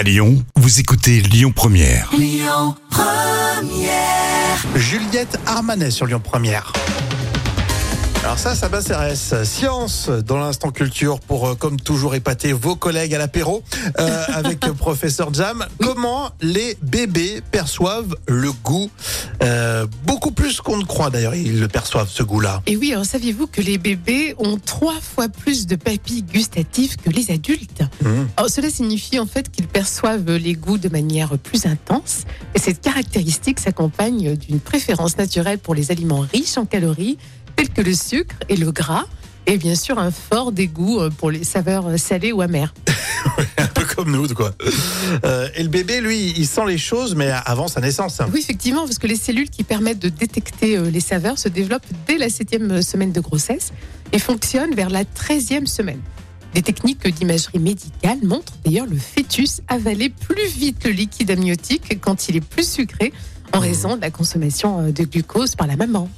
À Lyon, vous écoutez Lyon Première. Juliette Armanet sur Lyon Première. Alors ça, ça m'intéresse. Science dans l'instant culture pour, euh, comme toujours, épater vos collègues à l'apéro euh, avec euh, professeur Jam. Comment les bébés perçoivent le goût Euh, Beaucoup plus qu'on ne croit d'ailleurs, ils le perçoivent ce goût-là. Et oui, alors saviez-vous que les bébés ont trois fois plus de papilles gustatives que les adultes? Mmh. Alors, Cela signifie en fait qu'ils perçoivent les goûts de manière plus intense. Et cette caractéristique s'accompagne d'une préférence naturelle pour les aliments riches en calories, que le sucre et le gras. Et bien sûr, un fort dégoût euh, pour les saveurs salées ou amères. Un peu comme nous, quoi. Euh, et le bébé, lui, il sent les choses, mais avant sa naissance. Oui, effectivement, parce que les cellules qui permettent de détecter euh, les saveurs se développent dès la septième semaine de grossesse et fonctionnent vers la treizième semaine. Des techniques d'imagerie médicale montrent d'ailleurs le fœtus avaler plus vite le liquide amniotique quand il est plus sucré en raison de la consommation euh, de glucose par la maman.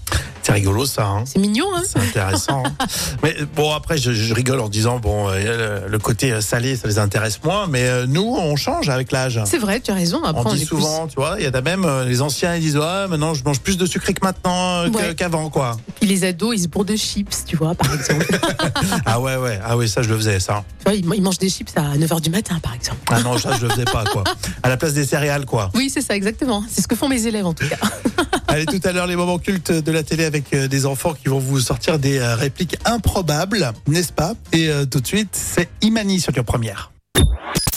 C'est rigolo, ça. Hein C'est mignon, hein C'est intéressant. hein. mais bon, après, je, je rigole en disant, bon, euh, le, côté salé, ça les intéresse moins, mais euh, nous, on change avec l'âge. C'est vrai, tu as raison. Après, On on dit souvent, tu vois, il y a même euh, les anciens, ils disent, ouais, maintenant je mange plus de sucré que maintenant, euh, Ouais. qu'avant, quoi. Puis les ados, ils se bourrent de chips, tu vois, par exemple. ah ouais, ouais, ah oui, ça je le faisais, ça. tu vois, ils ils mangent des chips à 9h du matin, par exemple. Ah non, ça je le faisais pas, quoi. À la place des céréales, quoi. Oui, c'est ça, exactement. C'est ce que font mes élèves, en tout cas. Allez, tout à l'heure, les moments cultes de la télé avec euh, des enfants qui vont vous sortir des euh, répliques improbables, n'est-ce pas? Et euh, tout de suite, c'est Imani sur Lyon Première.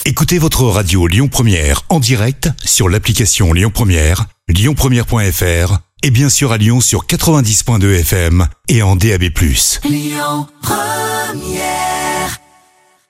Écoutez votre radio Lyon Première en direct sur l'application Lyon Première, lyonpremière.fr et bien sûr à Lyon sur 90.2 FM et en DAB+.